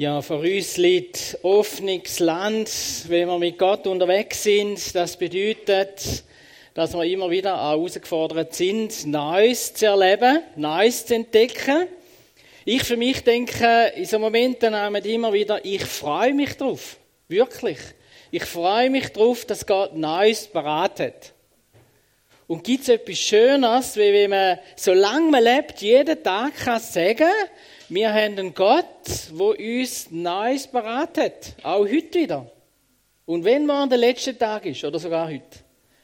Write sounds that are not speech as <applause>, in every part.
Ja, vor uns liegt offenes Land, wenn wir mit Gott unterwegs sind. Das bedeutet, dass wir immer wieder herausgefordert sind, Neues zu erleben, Neues zu entdecken. Ich für mich denke in so Momenten immer wieder, ich freue mich drauf. Wirklich. Ich freue mich drauf, dass Gott Neues beratet. Und gibt es etwas Schöneres, wie wenn man, solange man lebt, jeden Tag kann sagen, wir haben einen Gott, wo uns Neues beratet. Auch heute wieder. Und wenn man der letzte Tag ist, oder sogar heute.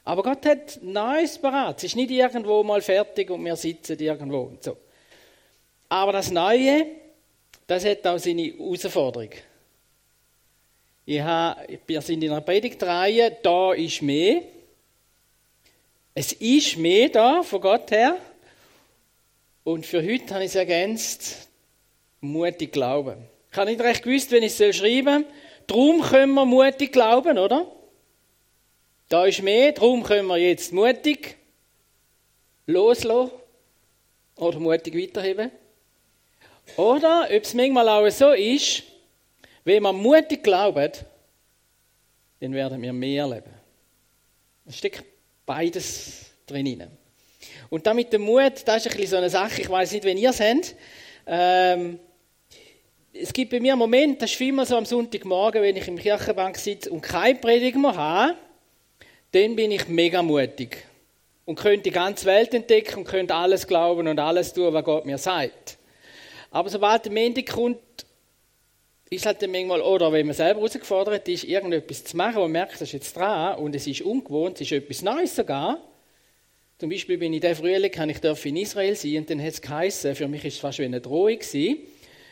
Aber Gott hat Neues beraten. Es ist nicht irgendwo mal fertig und wir sitzen irgendwo und so. Aber das Neue, das hat auch seine Herausforderung. Ich habe, wir sind in einer Predigtreihe, da ist mehr. Es ist mehr da von Gott her. Und für heute habe ich es ergänzt, mutig glauben. Ich habe nicht recht gewusst, wenn ich es schreiben soll. Darum können wir mutig glauben, oder? Da ist mehr, darum können wir jetzt mutig loslassen oder mutig weiterheben. Oder, ob es manchmal auch so ist, wenn wir mutig glauben, dann werden wir mehr leben. Es steckt beides drin. Und damit der Mut, das ist ein bisschen so eine Sache, ich weiß nicht, wenn ihr es habt. Ähm, es gibt bei mir einen Moment, das ist immer so am Sonntagmorgen, wenn ich im Kirchenbank sitze und keine Predigt mehr habe, dann bin ich mega mutig. Und könnte die ganze Welt entdecken und könnte alles glauben und alles tun, was Gott mir sagt. Aber sobald der Montag kommt, ist halt dann manchmal, oder wenn man selber herausgefordert ist, irgendetwas zu machen, man merkt, das ist jetzt dran und es ist ungewohnt, es ist etwas Neues sogar. Zum Beispiel bin ich der Frühling, kann ich in Israel sein und dann hat es geheißen, für mich ist es fast wie eine Drohung gewesen,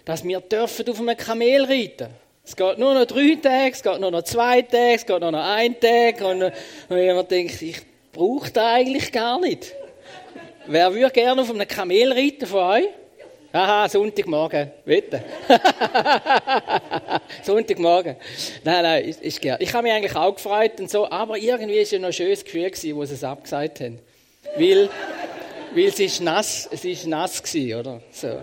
dass wir dürfen auf einem Kamel reiten es geht nur noch drei Tage, es geht nur noch zwei Tage, es geht nur noch ein Tag. Und, und jemand denkt, ich brauche das eigentlich gar nicht. Wer würde gerne auf einem Kamel reiten von euch? Aha, Sonntagmorgen, bitte. <laughs> Sonntagmorgen. Nein, nein, ist, ist gern. Ich habe mich eigentlich auch gefreut und so, aber irgendwie war es ja noch ein schönes Gefühl gewesen, wo sie es abgesagt haben. Weil, weil es ist nass, es ist nass gewesen, oder? So.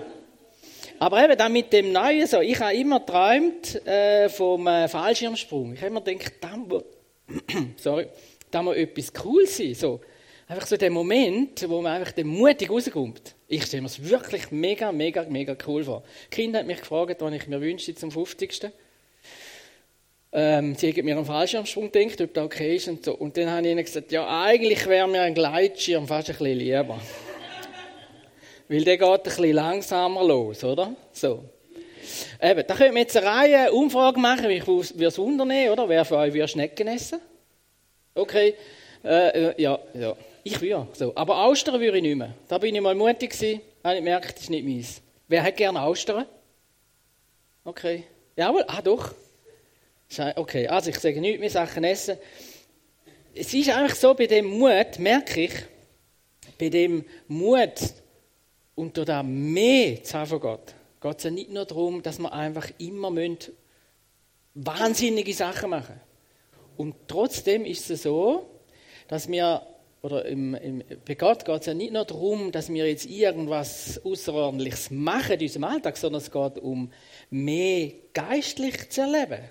Aber eben dann mit dem Neuen so, ich habe immer geträumt äh, vom äh, Fallschirmsprung. Ich habe immer gedacht, da muss, <clears throat> sorry, da muss etwas cool sein, so. Einfach so der Moment, wo man einfach mutig rauskommt. Ich stelle mir es wirklich mega, mega, mega cool vor. Die Kinder haben mich gefragt, was ich mir wünsche zum 50. Ähm, sie haben mir einen Fallschirmsprung gedacht, ob das okay ist und so. Und dann habe ich ihnen gesagt, ja, eigentlich wäre mir ein Gleitschirm fast ein bisschen lieber. Weil der geht ein bisschen langsamer los, oder? So. Eben, da können wir jetzt eine Reihe Umfragen machen. Ich würde es unternehmen, oder? Wer von euch würde Schnecken essen? Okay. Äh, äh, ja, ja. Ich würde. So. Aber Austern würde ich nicht mehr. Da bin ich mal mutig gewesen. Habe ich gemerkt, das ist nicht meins. Wer hat gerne Austern? Okay. Jawohl. Ah, doch. Okay. Also, ich sage nichts mehr Sachen essen. Es ist einfach so, bei dem Mut, merke ich, bei dem Mut, und da mehr zu haben von Gott, geht es ja nicht nur darum, dass wir einfach immer wahnsinnige Sachen machen Und trotzdem ist es so, dass wir, oder im, im, bei Gott geht es ja nicht nur darum, dass wir jetzt irgendwas Außerordentliches machen in unserem Alltag, sondern es geht um mehr geistlich zu erleben.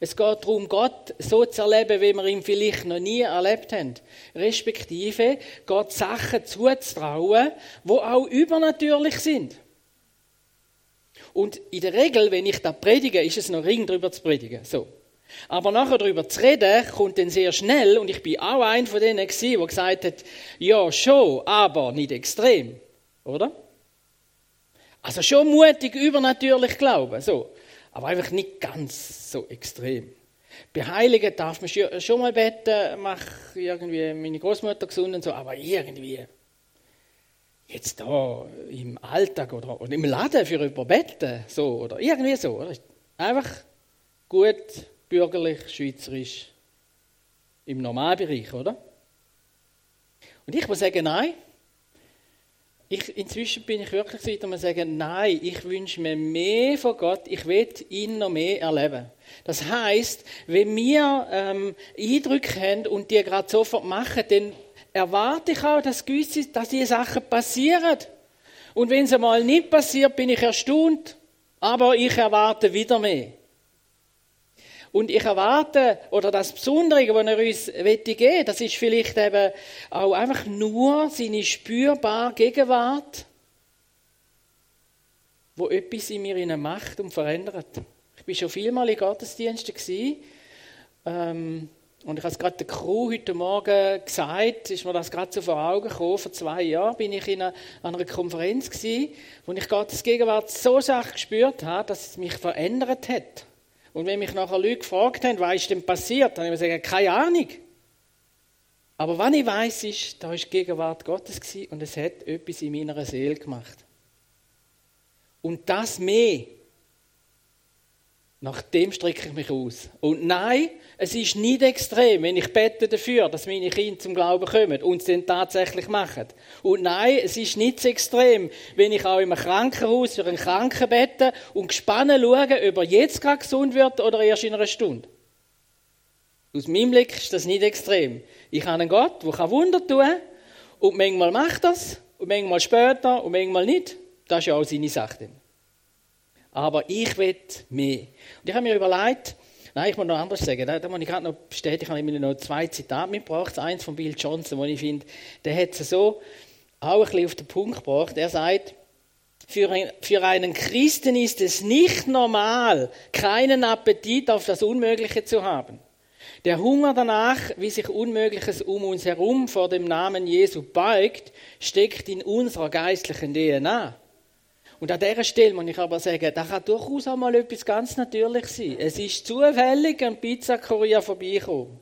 Es geht darum, Gott so zu erleben, wie wir ihn vielleicht noch nie erlebt haben. Respektive Gott Sachen zuzutrauen, wo auch übernatürlich sind. Und in der Regel, wenn ich da predige, ist es noch ring drüber zu predigen. So. Aber nachher darüber zu reden, kommt dann sehr schnell, und ich bin auch ein von denen gewesen, der gesagt hat, ja, schon, aber nicht extrem. Oder? Also schon mutig, übernatürlich glauben. So aber einfach nicht ganz so extrem. Bei Heiligen darf man schon mal beten, mach irgendwie meine Großmutter gesund und so, aber irgendwie jetzt da im Alltag oder, oder im Laden für jemanden beten, so oder irgendwie so. Oder? Einfach gut, bürgerlich, schweizerisch, im Normalbereich, oder? Und ich muss sagen, nein, ich, inzwischen bin ich wirklich so weit, dass man sagen, nein, ich wünsche mir mehr von Gott, ich will ihn noch mehr erleben. Das heißt, wenn wir ähm, Eindrücke haben und die gerade sofort machen, dann erwarte ich auch, dass, gewisse, dass diese Sachen passieren. Und wenn es einmal nicht passiert, bin ich erstaunt. Aber ich erwarte wieder mehr. Und ich erwarte, oder das Besondere, was er uns geben will, das ist vielleicht eben auch einfach nur seine spürbare Gegenwart, wo etwas in mir macht und verändert. Ich bin schon vielmal in Gottesdiensten ähm, und ich habe es gerade der Crew heute Morgen gesagt, ist mir das gerade so vor Augen gekommen. Vor zwei Jahren bin ich in einer, an einer Konferenz gewesen, wo ich Gottes Gegenwart so stark gespürt habe, dass es mich verändert hat. Und wenn mich nachher Leute gefragt haben, was ist denn passiert, dann habe ich gesagt, keine Ahnung. Aber was ich weiß, ist, da war die Gegenwart Gottes und es hat etwas in meiner Seele gemacht. Und das mehr nach dem strecke ich mich aus. Und nein, es ist nicht extrem, wenn ich bete dafür, dass meine Kinder zum Glauben kommen und es dann tatsächlich machen. Und nein, es ist nicht so extrem, wenn ich auch im Krankenhaus für einen Kranken bete und gespannt schaue, ob er jetzt gerade gesund wird oder erst in einer Stunde. Aus meinem Blick ist das nicht extrem. Ich habe einen Gott, der Wunder tun kann und manchmal macht das und manchmal später und manchmal nicht. Das ist ja auch seine Sache. Aber ich will mehr. Und ich habe mir überlegt, nein, ich muss noch anders sagen, da, da muss ich gerade noch bestätigen, ich habe noch zwei Zitate mitgebracht. Eins von Bill Johnson, wo ich finde, der hat es so auch ein bisschen auf den Punkt gebracht. Er sagt, für, ein, für einen Christen ist es nicht normal, keinen Appetit auf das Unmögliche zu haben. Der Hunger danach, wie sich Unmögliches um uns herum vor dem Namen Jesu beugt, steckt in unserer geistlichen DNA. Und an dieser Stelle muss ich aber sagen, da kann durchaus auch mal etwas ganz Natürliches sein. Es ist zufällig ein Pizzakurier vorbeigekommen.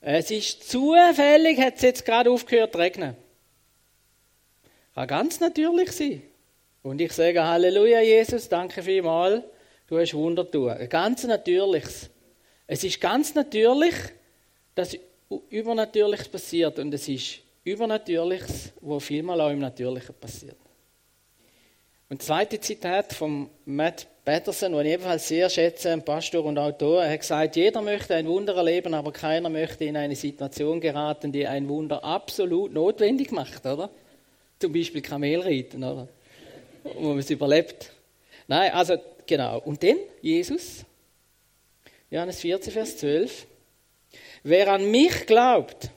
Es ist zufällig, hat es jetzt gerade aufgehört zu regnen. Kann ganz natürlich sein. Und ich sage Halleluja, Jesus, danke vielmals, du hast Wunder tun. Ganz natürliches. Es ist ganz natürlich, dass Übernatürliches passiert und es ist Übernatürliches, wo vielmal auch im Natürlichen passiert. Und das zweite Zitat von Matt Patterson, den ich ebenfalls sehr schätze, ein Pastor und Autor, er hat gesagt, jeder möchte ein Wunder erleben, aber keiner möchte in eine Situation geraten, die ein Wunder absolut notwendig macht, oder? Zum Beispiel Kamelreiten, oder? Wo man es überlebt. Nein, also, genau. Und dann, Jesus, Johannes 14, Vers 12. Wer an mich glaubt,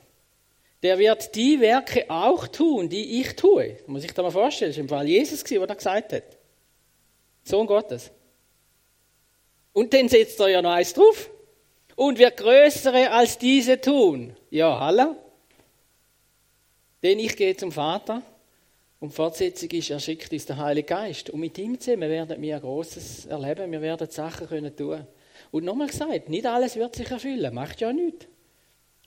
der wird die Werke auch tun, die ich tue. Muss ich da mal vorstellen, das war im Fall Jesus, der das gesagt hat. Sohn Gottes. Und dann setzt er ja noch eins drauf. Und wird größere als diese tun. Ja, hallo. Denn ich gehe zum Vater und Fortsetzung ist, er schickt uns den Heiligen Geist. Und mit ihm zusammen werden wir ein Großes erleben. Wir werden Sachen können tun. Und nochmal gesagt, nicht alles wird sich erfüllen. Macht ja nichts.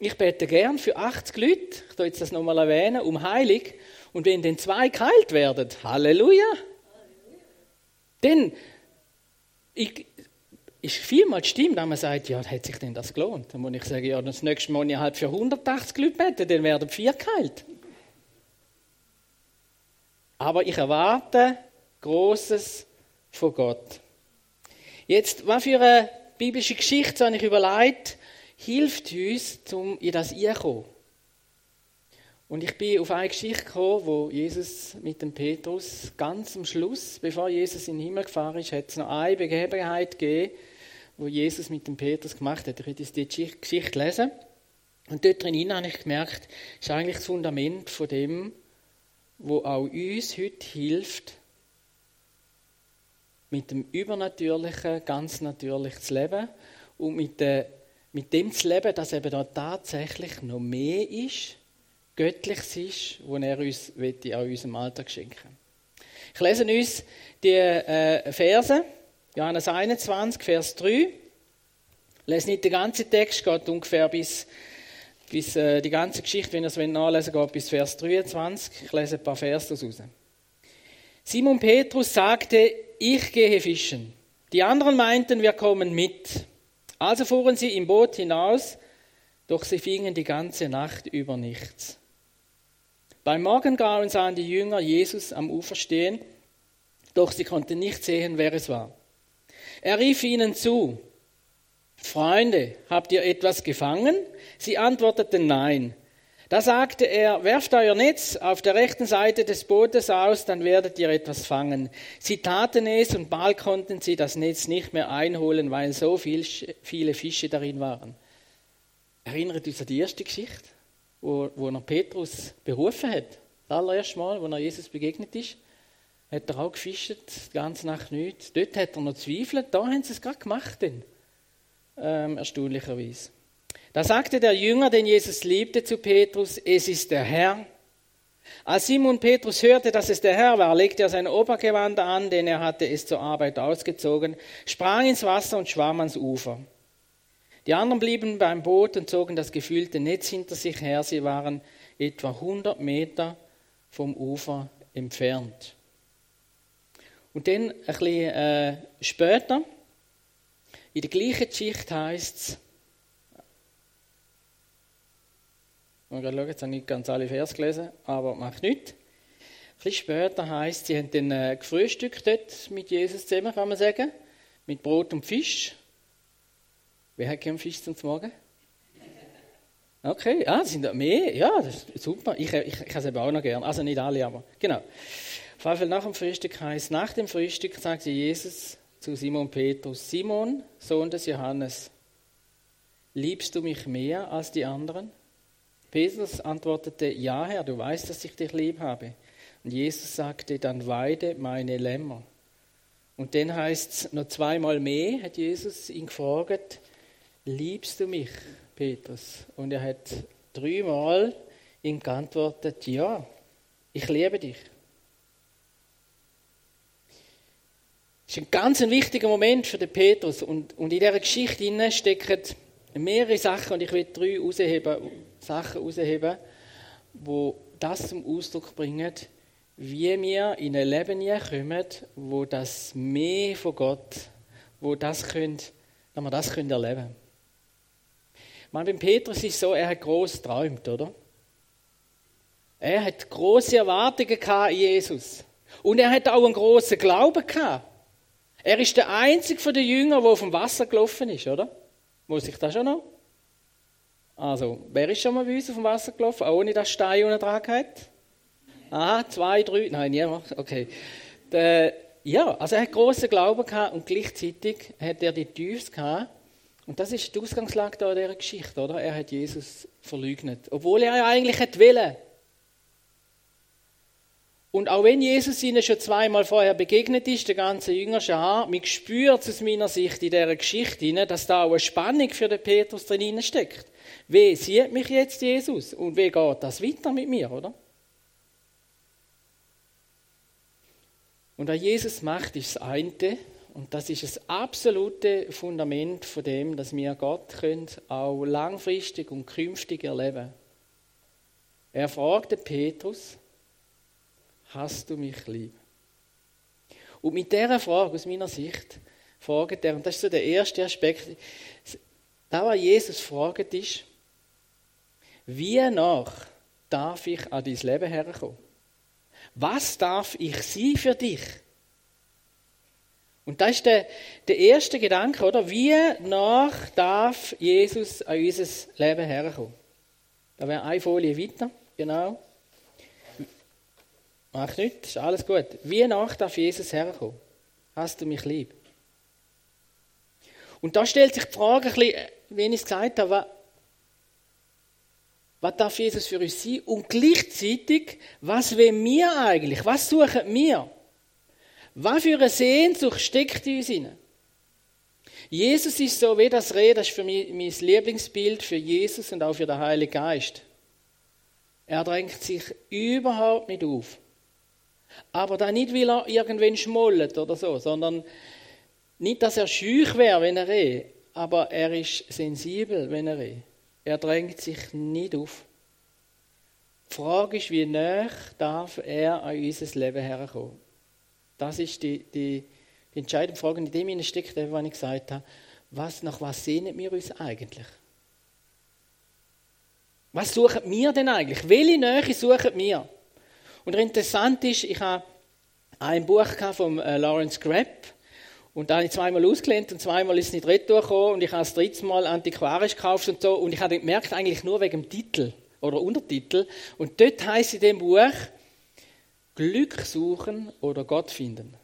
Ich bete gern für 80 Leute, ich tue jetzt das nochmal erwähnen, um Heilig. Und wenn dann zwei geheilt werden, Halleluja. Dann ich, ist vielmal die Stimme, wenn man sagt, ja, hat sich denn das gelohnt? Dann muss ich sagen, ja, das nächste Mal halt für 180 Leute beten, dann werden vier geheilt. Aber ich erwarte Großes von Gott. Jetzt, was für eine biblische Geschichte habe ich überlegt, hilft uns, um in das einzukommen. Und ich bin auf eine Geschichte gekommen, wo Jesus mit dem Petrus ganz am Schluss, bevor Jesus in den Himmel gefahren ist, hat es noch eine Begebenheit gegeben, wo Jesus mit dem Petrus gemacht hat. Ich werde jetzt die Geschichte lesen. Und dort drin habe ich gemerkt, ist eigentlich das Fundament von dem, wo auch uns heute hilft, mit dem Übernatürlichen ganz natürlich zu leben und mit der mit dem zu leben, dass eben da tatsächlich noch mehr ist, Göttliches ist, was er uns an unserem Alltag schenken Ich lese uns die äh, Verse, Johannes 21, Vers 3. Ich lese nicht den ganzen Text, geht ungefähr bis, bis äh, die ganze Geschichte, wenn ihr es nachlesen wollt, bis Vers 23. Ich lese ein paar Verse daraus. Simon Petrus sagte, ich gehe fischen. Die anderen meinten, wir kommen mit. Also fuhren sie im Boot hinaus, doch sie fingen die ganze Nacht über nichts. Beim Morgengrauen sahen die Jünger Jesus am Ufer stehen, doch sie konnten nicht sehen, wer es war. Er rief ihnen zu, Freunde, habt ihr etwas gefangen? Sie antworteten nein. Da sagte er, werft euer Netz auf der rechten Seite des Bootes aus, dann werdet ihr etwas fangen. Sie taten es und bald konnten sie das Netz nicht mehr einholen, weil so viel, viele Fische darin waren. Erinnert uns an die erste Geschichte, wo, wo er Petrus berufen hat. Das allererste Mal, wo er Jesus begegnet ist, hat er auch gefischt, die ganze Nacht nichts. Dort hat er noch zweifelt, da haben sie es gerade gemacht. Dann. Ähm, erstaunlicherweise. Da sagte der Jünger, den Jesus liebte, zu Petrus, es ist der Herr. Als Simon Petrus hörte, dass es der Herr war, legte er sein Obergewand an, denn er hatte es zur Arbeit ausgezogen, sprang ins Wasser und schwamm ans Ufer. Die anderen blieben beim Boot und zogen das gefüllte Netz hinter sich her. Sie waren etwa 100 Meter vom Ufer entfernt. Und dann ein bisschen äh, später, in der gleichen Geschichte heißt es, Mal schauen, jetzt habe ich nicht ganz alle Vers gelesen, aber macht nichts. Ein bisschen später heisst, sie haben dann äh, gefrühstückt dort mit Jesus zusammen, kann man sagen. Mit Brot und Fisch. Wer hat gern Fisch zum Morgen? Okay, ah, sind da mehr? Ja, das ist super. Ich, ich, ich habe es eben auch noch gern. Also nicht alle, aber genau. Jeden Fall nach dem Frühstück heißt, nach dem Frühstück sagte Jesus zu Simon Petrus, Simon, Sohn des Johannes, liebst du mich mehr als die anderen? Petrus antwortete, ja Herr, du weißt, dass ich dich lieb habe. Und Jesus sagte, dann weide meine Lämmer. Und dann heißt es noch zweimal mehr, hat Jesus ihn gefragt, liebst du mich, Petrus? Und er hat dreimal ihm geantwortet, ja, ich liebe dich. Das ist ein ganz wichtiger Moment für den Petrus. Und, und in dieser Geschichte stecken mehrere Sachen und ich will drei herausheben, Sachen herausheben, wo das zum Ausdruck bringen, wie wir in ein Leben kommen, wo das mehr von Gott, wo das könnt, dass wir das können erleben können. Man, beim Petrus ist so, er hat groß geträumt, oder? Er hat große Erwartungen in Jesus. Und er hat auch einen großen Glauben gehabt. Er ist der einzige von den Jüngern, der auf dem Wasser gelaufen ist, oder? Muss ich das schon noch? Also, wer ist schon mal bei uns auf dem Wasser gelaufen, ohne dass Stein unten dran hat? Ah, zwei, drei, nein, niemand, okay. Der, ja, also er hat großen Glauben gehabt und gleichzeitig hat er die Tiefs gehabt. Und das ist die Ausgangslage dieser Geschichte, oder? Er hat Jesus verleugnet, obwohl er ja eigentlich hätte wollen. Und auch wenn Jesus ihnen schon zweimal vorher begegnet ist, der ganze Jüngerschar, man spürt aus meiner Sicht in dieser Geschichte, dass da auch eine Spannung für den Petrus drin steckt. Wie sieht mich jetzt Jesus und wie geht das weiter mit mir, oder? Und was Jesus macht, ist das eine, und das ist das absolute Fundament von dem, dass wir Gott können auch langfristig und künftig erleben. Er fragte Petrus, hast du mich lieb? Und mit dieser Frage aus meiner Sicht fragt er, und das ist so der erste Aspekt, da was Jesus fragt ist, wie nach darf ich an dein Leben herkommen? Was darf ich sein für dich? Und das ist der, der erste Gedanke, oder? Wie nach darf Jesus an unser Leben herkommen? Da wäre eine Folie weiter, genau. Mach nichts, ist alles gut. Wie nach darf Jesus herkommen? Hast du mich lieb? Und da stellt sich die Frage, wie ich es gesagt habe, was darf Jesus für uns sein? Und gleichzeitig, was wollen wir eigentlich? Was suchen wir? Was für eine Sehnsucht steckt in uns hinein? Jesus ist so wie das Reh, das ist für mich mein Lieblingsbild für Jesus und auch für den Heiligen Geist. Er drängt sich überhaupt nicht auf. Aber da nicht, weil er irgendwann schmollet oder so, sondern nicht, dass er schüch wäre, wenn er reh, aber er ist sensibel, wenn er reh. Er drängt sich nicht auf. Die Frage ist, wie nah darf er an unser Leben herkommen? Das ist die, die, die entscheidende Frage, in dem steckt, was ich gesagt habe. Was, nach was sehnen wir uns eigentlich? Was suchen wir denn eigentlich? Welche Nähe suchen wir? Und interessant ist, ich habe ein Buch von äh, Lawrence Grapp und da habe ich zweimal ausgelehnt und zweimal ist es nicht retour gekommen und ich habe das dritte Mal antiquarisch gekauft und so und ich habe gemerkt, eigentlich nur wegen dem Titel oder Untertitel. Und dort heißt in dem Buch Glück suchen oder Gott finden.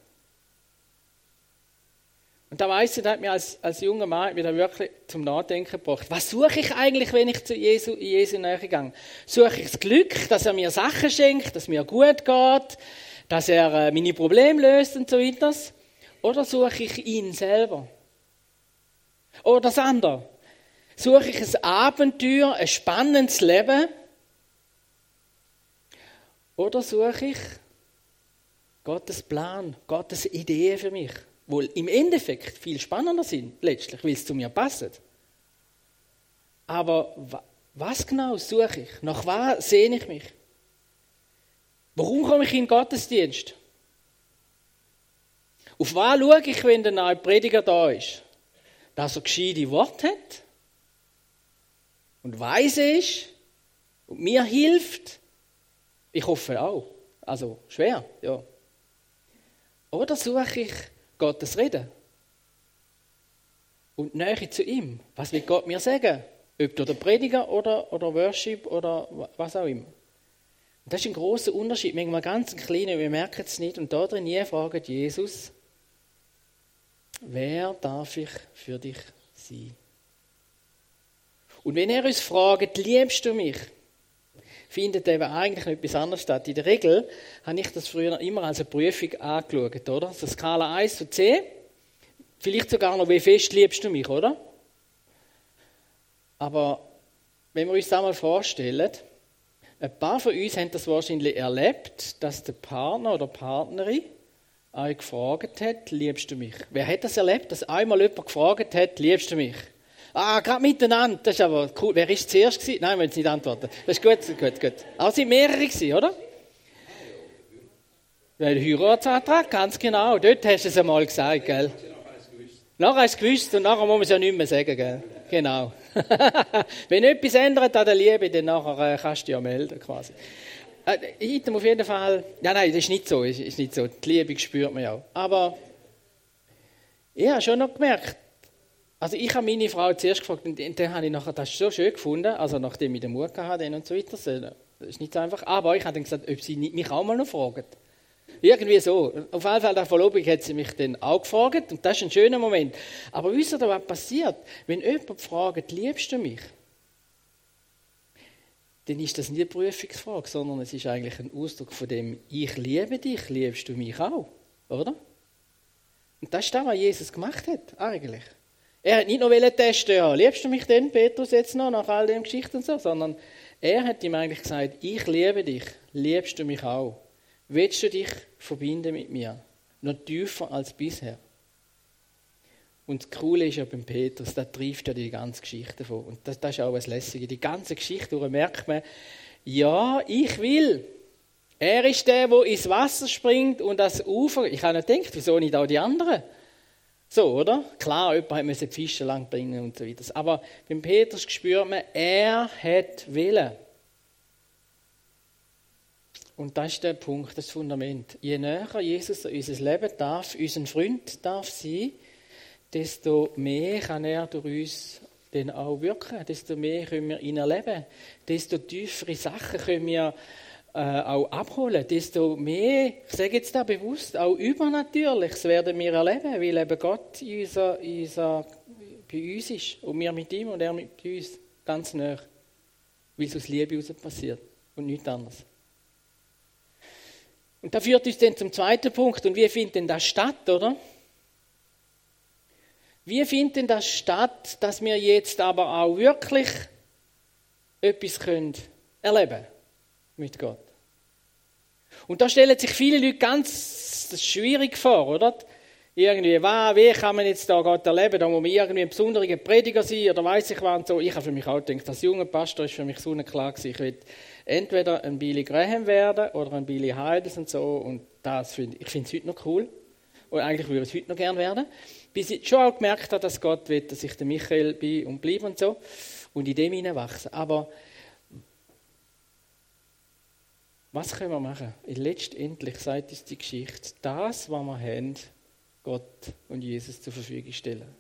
Und da weiß ich, da hat mir als, als junger Mann wieder wirklich zum Nachdenken gebracht. Was suche ich eigentlich, wenn ich zu Jesu, in Jesu Nähe gehe? Suche ich das Glück, dass er mir Sachen schenkt, dass mir gut geht, dass er äh, meine Probleme löst und so weiter? Oder suche ich ihn selber? Oder das andere? Suche ich ein Abenteuer, ein spannendes Leben? Oder suche ich Gottes Plan, Gottes Idee für mich? Wohl im Endeffekt viel spannender sind, letztlich, weil es zu mir passt. Aber was genau suche ich? Nach was sehne ich mich? Warum komme ich in den Gottesdienst? Auf was schaue ich, wenn der neue Prediger da ist? Dass er gescheite Worte hat? und weise ist und mir hilft. Ich hoffe auch. Also schwer, ja. Oder suche ich Gottes Reden und Nähe zu ihm. Was will Gott mir sagen? Ob durch den Prediger oder, oder Worship oder was auch immer. Und das ist ein großer Unterschied, manchmal ganz ein kleiner, wir merken es nicht. Und da drin fragt Jesus, wer darf ich für dich sein? Und wenn er uns fragt, liebst du mich, findet eben eigentlich etwas anderes statt. In der Regel habe ich das früher immer als eine Prüfung angeschaut, oder? So Skala 1 zu 10. Vielleicht sogar noch, wie fest liebst du mich, oder? Aber wenn wir uns das einmal vorstellen, ein paar von uns haben das wahrscheinlich erlebt, dass der Partner oder Partnerin euch gefragt hat, liebst du mich? Wer hat das erlebt, dass einmal jemand gefragt hat, liebst du mich? Ah, gerade miteinander. Das ist aber cool. Wer ist zuerst gewesen? Nein, wir nicht antworten. Das ist gut, gut, gut. Aber es sind mehrere gewesen, oder? Weil Heiratsantrag, ganz genau. Dort hast du es einmal gesagt, gell? Nachher hast du es gewusst und nachher muss man es ja nicht mehr sagen, gell? Genau. <laughs> Wenn etwas ändert an der Liebe, dann nachher äh, kannst du dich ja melden, quasi. Äh, auf jeden Fall, ja, nein, das ist nicht so, ist, ist nicht so. Die Liebe spürt man ja auch. Aber ich habe schon noch gemerkt, also ich habe meine Frau zuerst gefragt und dann habe ich nachher das so schön gefunden, also nachdem ich den Mut hatte und so weiter, das ist nicht so einfach, aber ich habe dann gesagt, ob sie mich auch mal noch fragt. Irgendwie so. Auf jeden Fall, der Verlobung hat sie mich dann auch gefragt und das ist ein schöner Moment. Aber wisst ihr, was passiert? Wenn jemand fragt, liebst du mich? Dann ist das nicht eine Prüfungsfrage, sondern es ist eigentlich ein Ausdruck von dem, ich liebe dich, liebst du mich auch? Oder? Und das ist das, was Jesus gemacht hat, eigentlich. Er hat nicht noch testen, ja, liebst du mich denn, Petrus, jetzt noch, nach all den Geschichten und so, sondern er hat ihm eigentlich gesagt, ich liebe dich, liebst du mich auch? Willst du dich verbinden mit mir? Noch tiefer als bisher. Und das Coole ist ja beim Petrus, da trifft ja die ganze Geschichte vor. Und das, das ist auch das Lässige. Die ganze Geschichte, wo merkt man, ja, ich will. Er ist der, der ins Wasser springt und das Ufer. Ich habe nicht gedacht, wieso nicht auch die anderen? So, oder? Klar, jemand musste die Fische lang bringen und so weiter. Aber beim Petrus spürt man, er hat Willen. Und das ist der Punkt, das Fundament. Je näher Jesus unser Leben darf, unser Freund darf sein, desto mehr kann er durch uns dann auch wirken, desto mehr können wir ihn erleben, desto tiefere Sachen können wir äh, auch abholen, desto mehr, ich sage jetzt da bewusst, auch Übernatürliches werden wir erleben, weil eben Gott in unser, in unser, bei uns ist und wir mit ihm und er mit uns ganz nah, weil es aus Liebe heraus passiert und nichts anderes. Und da führt uns dann zum zweiten Punkt. Und wie findet denn das statt, oder? Wie findet denn das statt, dass wir jetzt aber auch wirklich etwas können erleben mit Gott? Und da stellen sich viele Leute ganz schwierig vor, oder? Irgendwie, wie kann man jetzt da Gott erleben? Da muss man irgendwie ein besonderer Prediger sein oder weiß ich was und so. Ich habe für mich auch gedacht, als junger Pastor ist für mich so klar gewesen, ich will entweder ein Billy Graham werden oder ein Billy Heidels und so. Und das find, ich finde es heute noch cool. Und eigentlich würde ich es heute noch gerne werden. Bis ich schon auch gemerkt habe, dass Gott will, dass ich der Michael bin und bleibe und so. Und in dem hineinwachsen. Aber Was können wir machen? Letztendlich sagt uns die Geschichte, das, was wir haben, Gott und Jesus zur Verfügung stellen.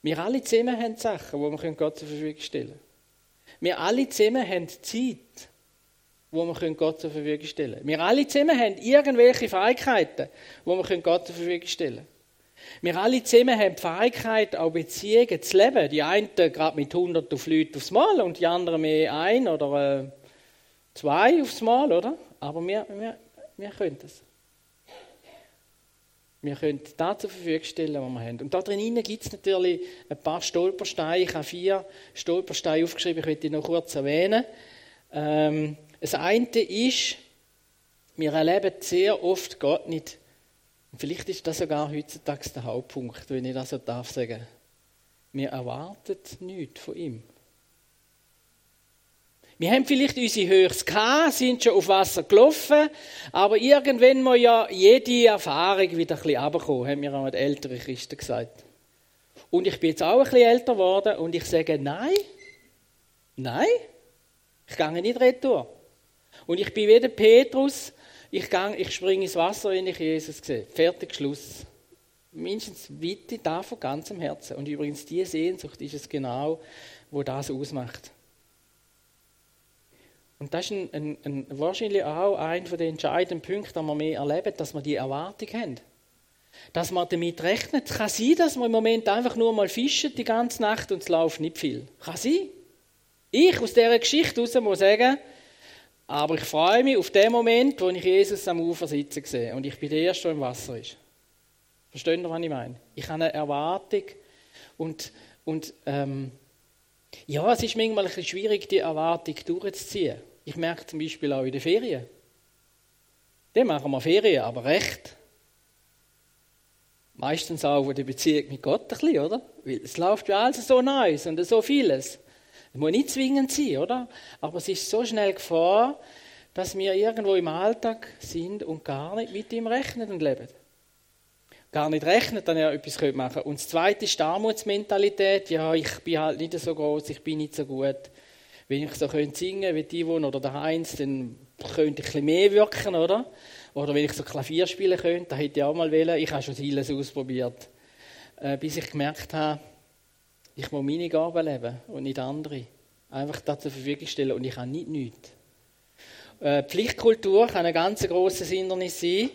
Wir alle zusammen haben Sachen, die wir Gott zur Verfügung stellen können. Wir alle zusammen haben Zeit, wo wir Gott zur Verfügung stellen können. Wir alle zusammen haben irgendwelche Fähigkeiten, wo wir Gott zur Verfügung stellen können. Wir alle zusammen haben die Fähigkeit, auch Beziehungen zu leben. Die einen gerade mit 100 auf Leute aufs Mal und die anderen mehr ein oder äh, zwei aufs Mal, oder? Aber wir, wir, wir können das. Wir können das zur Verfügung stellen, was wir haben. Und da drin gibt es natürlich ein paar Stolpersteine. Ich habe vier Stolpersteine aufgeschrieben, ich möchte die noch kurz erwähnen. Ähm, das eine ist, wir erleben sehr oft Gott nicht. Und vielleicht ist das sogar heutzutage der Hauptpunkt, wenn ich das so darf sagen. Wir erwarten nichts von ihm. Wir haben vielleicht unsere Höchst gehabt, sind schon auf Wasser gelaufen, aber irgendwann muss ja jede Erfahrung wieder ein bisschen runterkommen, haben mir auch die älteren Christen gesagt. Und ich bin jetzt auch ein bisschen älter geworden und ich sage, nein, nein, ich gehe nicht retour. Und ich bin wie der Petrus, ich, gang, ich springe ins Wasser, wenn ich Jesus sehe. Fertig, Schluss. Mindestens Witte da von ganzem Herzen. Und übrigens, diese Sehnsucht ist es genau, wo das ausmacht. Und das ist ein, ein, ein, wahrscheinlich auch einer der entscheidenden Punkte, die wir mehr erleben, dass wir die Erwartung haben. Dass man damit rechnet. Es kann sein, dass man im Moment einfach nur mal fischen die ganze Nacht und es läuft nicht viel. Kann sein. Ich aus dieser Geschichte heraus muss sagen, aber ich freue mich auf den Moment, wo ich Jesus am Ufer sitzen sehe und ich bin der Erste, der im Wasser ist. Versteht ihr, was ich meine? Ich habe eine Erwartung und, und ähm, ja, es ist manchmal ein bisschen schwierig, die Erwartung durchzuziehen. Ich merke zum Beispiel auch in den Ferien. Dann machen wir Ferien, aber recht. Meistens auch in der Beziehung mit Gott ein bisschen, oder? Weil es läuft ja alles so nice und so vieles. Es muss nicht zwingend sein, oder? Aber es ist so schnell Gefahr, dass wir irgendwo im Alltag sind und gar nicht mit ihm rechnen und leben. Gar nicht rechnen, dann er etwas machen könnte. Und das Zweite ist die Armutsmentalität. Ja, ich bin halt nicht so groß, ich bin nicht so gut wenn ich so könnte singen wie die Yvonne oder der Heinz, dann könnte ich ein mehr wirken, oder? Oder wenn ich so Klavier spielen könnte, dann hätte ich auch mal wählen. Ich habe schon vieles ausprobiert, äh, bis ich gemerkt habe, ich muss meine Gaben leben und nicht andere. Einfach das zur Verfügung stellen und ich habe nicht nichts. Äh, Pflichtkultur kann ein ganz grosses Hindernis sein.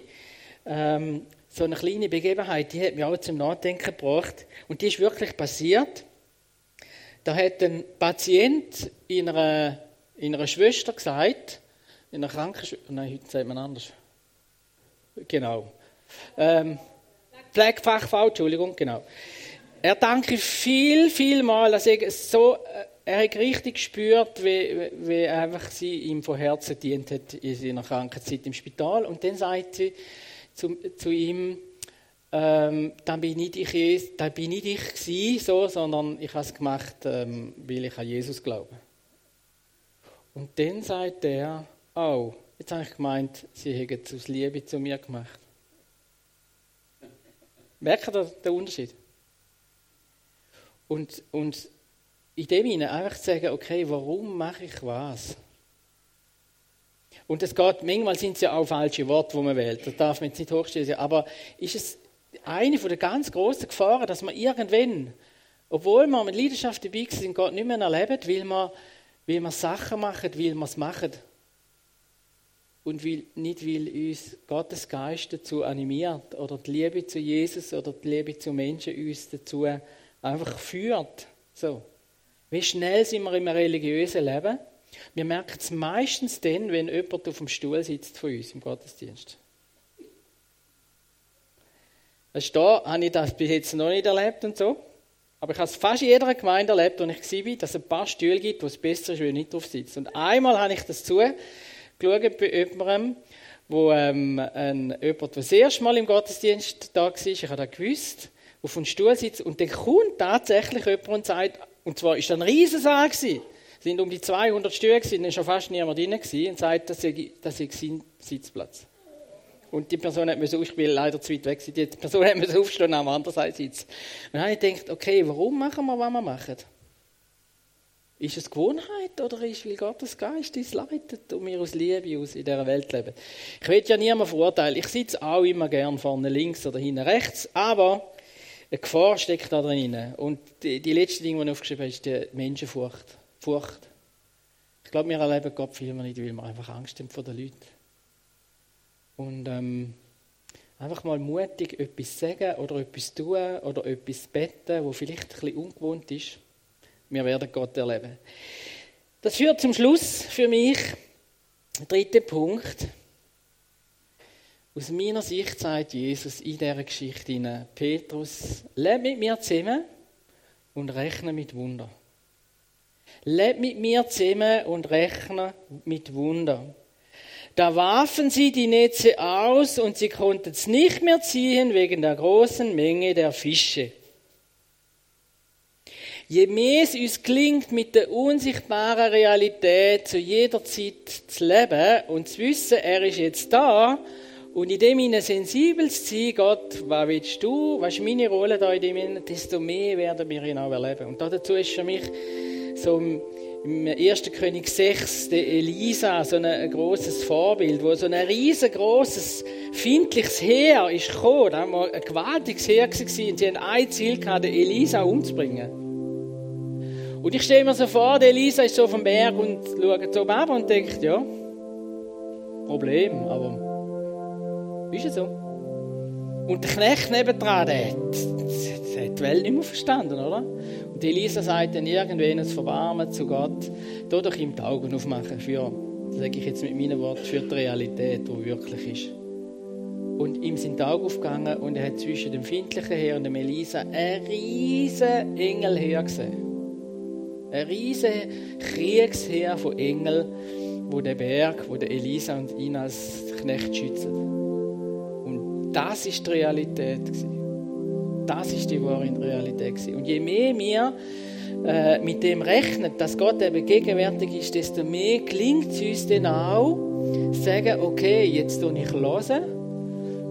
Ähm, so eine kleine Begebenheit, die hat mich auch zum Nachdenken gebracht. Und die ist wirklich passiert. Da hat ein Patient in einer, in einer Schwester gesagt, in einer Krankenschwester, nein, heute sagt man anders. Genau. Ähm, Pflegefachfrau, Entschuldigung, genau. Er danke viel, viel mal, dass er so, äh, er hat richtig gespürt, wie, wie einfach sie ihm von Herzen dient hat in seiner Krankenzeit im Spital. Und dann sagt sie zu, zu ihm, ähm, dann bin nicht ich, dann bin nicht ich gewesen, so, sondern ich habe es gemacht, ähm, weil ich an Jesus glaube. Und dann sagt er, oh, jetzt habe ich gemeint, sie hätten es aus Liebe zu mir gemacht. Merkt ihr den Unterschied? Und, und in dem Sinne einfach zu sagen, okay, warum mache ich was? Und es geht, manchmal sind es ja auch falsche Worte, die man wählt. Das darf man jetzt nicht hochstellen. Aber ist es eine von der ganz großen Gefahren, dass man irgendwann, obwohl man mit Leidenschaft dabei sind, Gott nicht mehr erlebt, weil man, weil man Sachen macht, weil man es macht. Und weil, nicht, weil uns Gottes Geist dazu animiert oder die Liebe zu Jesus oder die Liebe zu Menschen uns dazu einfach führt. So. Wie schnell sind wir im religiösen Leben? Wir merken es meistens dann, wenn jemand auf dem Stuhl sitzt von uns im Gottesdienst. Weißt, da habe ich das bis jetzt noch nicht erlebt und so. Aber ich habe es fast in jeder Gemeinde erlebt, wo ich war, dass es ein paar Stühle gibt, wo es besser ist, wenn ich nicht drauf sitze. Und einmal habe ich das zugeschaut bei jemandem, wo ähm, ein, jemand, der das erste Mal im Gottesdienst da war, ich habe das gewusst, auf einem Stuhl sitzt und dann kommt tatsächlich jemand und sagt, und zwar ist das ein Riesensaal es sind um die 200 Stühle gewesen, dann ist schon fast niemand drin und sagt, das sei, das sei sein Sitzplatz. Und die Person hat müssen, ich bin leider zu weit weg, die Person hat müssen aufstehen und am anderen Seite sitzen. Und dann habe ich gedacht, okay, warum machen wir, was wir machen? Ist es Gewohnheit oder ist, weil Gottes Geist uns leitet und wir aus Liebe aus in dieser Welt leben? Ich will ja niemanden verurteilen. Ich sitze auch immer gern vorne links oder hinten rechts, aber eine Gefahr steckt da drin. Und die, die letzte Ding, die ich aufgeschrieben habe, ist die Menschenfurcht. Furcht. glaube, wir erleben Gott vielmehr nicht, weil wir einfach Angst haben vor den Leuten. Und ähm, einfach mal mutig etwas sagen oder etwas tun oder etwas beten, wo vielleicht ein bisschen ungewohnt ist. Wir werden Gott erleben. Das führt zum Schluss für mich. Dritter Punkt. Aus meiner Sicht sagt Jesus in dieser Geschichte hinein, Petrus, lebe mit mir zusammen und rechne mit Wunder. Lebe mit mir zusammen und rechne mit Wunder. Da warfen sie die Netze aus und sie konnten es nicht mehr ziehen wegen der großen Menge der Fische. Je mehr es uns klingt, mit der unsichtbaren Realität zu jeder Zeit zu leben und zu wissen, er ist jetzt da und in dem ihnen sensibel zu sein, Gott, was willst du, was ist meine Rolle da in dem, desto mehr werden wir ihn auch erleben. Und dazu ist für mich so im 1. König 6, der Elisa, so ein, grosses Vorbild, wo so ein riesengroßes, findliches Heer ist gekommen. Da war ein gewaltiges Heer gewesen, und sie haben ein Ziel gehabt, Elisa umzubringen. Und ich stelle mir so vor, der Elisa ist so vom Berg und schaut so ab und denkt, ja, Problem, aber ist es so? Und der Knecht nebendran, der, der hat die Welt nicht mehr verstanden, oder? Und Elisa sagt dann irgendwann ins Verbarmen zu Gott, da doch ihm die Augen aufmachen für, sage ich jetzt mit meinen Worten, für die Realität, die wirklich ist. Und ihm sind die Augen aufgegangen und er hat zwischen dem findlichen Herr und dem Elisa einen riesen Engel hergesehen. Ein riesen Kriegsheer von Engeln, wo der Berg, wo der Elisa und ihn als Knecht schützen. Das ist die Realität. Das ist die wahre Realität. Und je mehr wir äh, mit dem rechnen, dass Gott eben gegenwärtig ist, desto mehr klingt es uns dann auch, sagen, okay, jetzt tue ich hören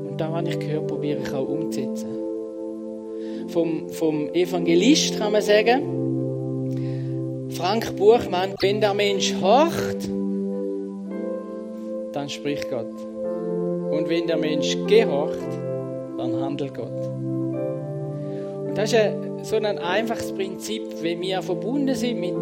und da, was ich gehört probiere ich auch umzusetzen. Vom, vom Evangelist kann man sagen, Frank Buchmann, wenn der Mensch horcht, dann spricht Gott. Und wenn der Mensch gehorcht, dann handelt Gott. Das ist so ein einfaches Prinzip, wenn wir verbunden sind mit,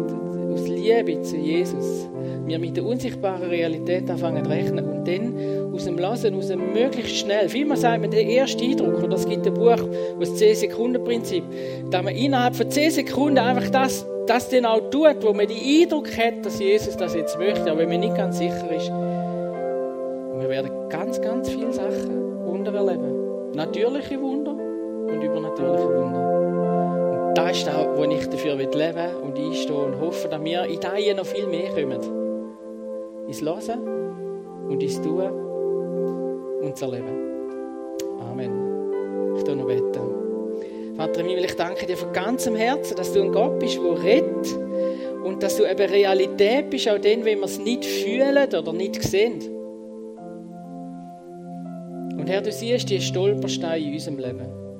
aus Liebe zu Jesus. Wir mit der unsichtbaren Realität anfangen zu rechnen und dann aus dem Lassen, aus dem möglichst schnell. Vielmehr sagt man, der erste Eindruck, oder es gibt ein Buch, das 10-Sekunden-Prinzip, da man innerhalb von 10 Sekunden einfach das, das dann auch tut, wo man den Eindruck hat, dass Jesus das jetzt möchte, aber wenn man nicht ganz sicher ist, wir werden ganz, ganz viele Sachen Wunder erleben. Natürliche Wunder und übernatürliche Wunder. Das ist auch, wo ich dafür leben will und einstehe und hoffe, dass wir in diesem noch viel mehr kommen. Ins Hören und ins Tun und zu erleben. Amen. Ich tue noch beten. Vater ich danke dir von ganzem Herzen, dass du ein Gott bist, der rettet und dass du eben Realität bist, auch dann, wenn wir es nicht fühlen oder nicht sehen. Und Herr, du siehst die Stolpersteine in unserem Leben.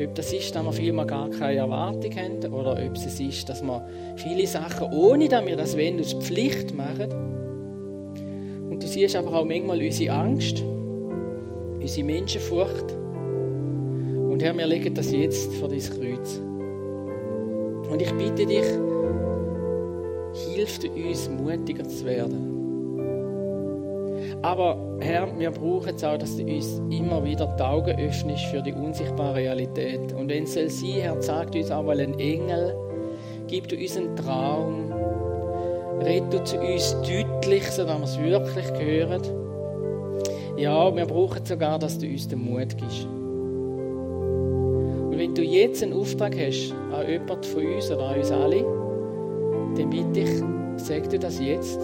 Ob das ist, dass wir vielmal gar keine Erwartung haben oder ob es ist, dass wir viele Sachen, ohne dass wir das wollen, aus Pflicht machen. Und du siehst aber auch manchmal unsere Angst, unsere Menschenfurcht. Und Herr, wir legen das jetzt vor dein Kreuz. Und ich bitte dich, hilf uns, mutiger zu werden. Aber Herr, wir brauchen es auch, dass du uns immer wieder die Augen öffnest für die unsichtbare Realität. Und wenn es soll sein, Herr, sagt uns auch mal ein Engel, gib du uns einen Traum, red du zu uns deutlich, sodass wir es wirklich hören. Ja, wir brauchen sogar, dass du uns den Mut gibst. Und wenn du jetzt einen Auftrag hast an jemanden von uns oder an uns alle, dann bitte ich, sag dir das jetzt.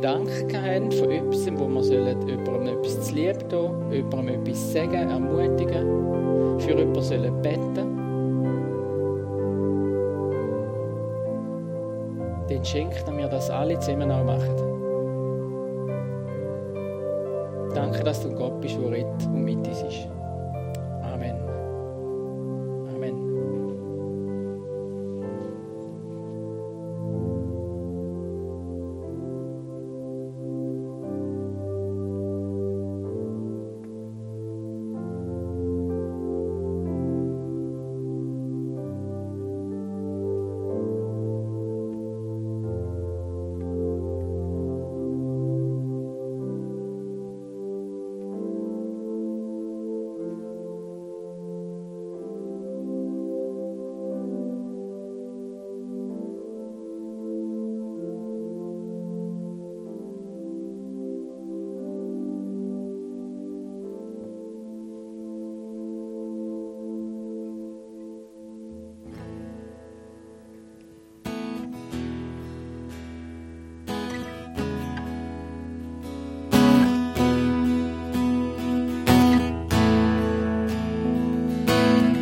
Gedanken haben von etwas, wo wir sollen, jemandem etwas zu lieb tun, jemandem etwas sagen, ermutigen, für jemanden sollen beten, dann schenkt er mir das alle zusammen auch machen. Danke, dass du Gott bist, der redet mit uns ist.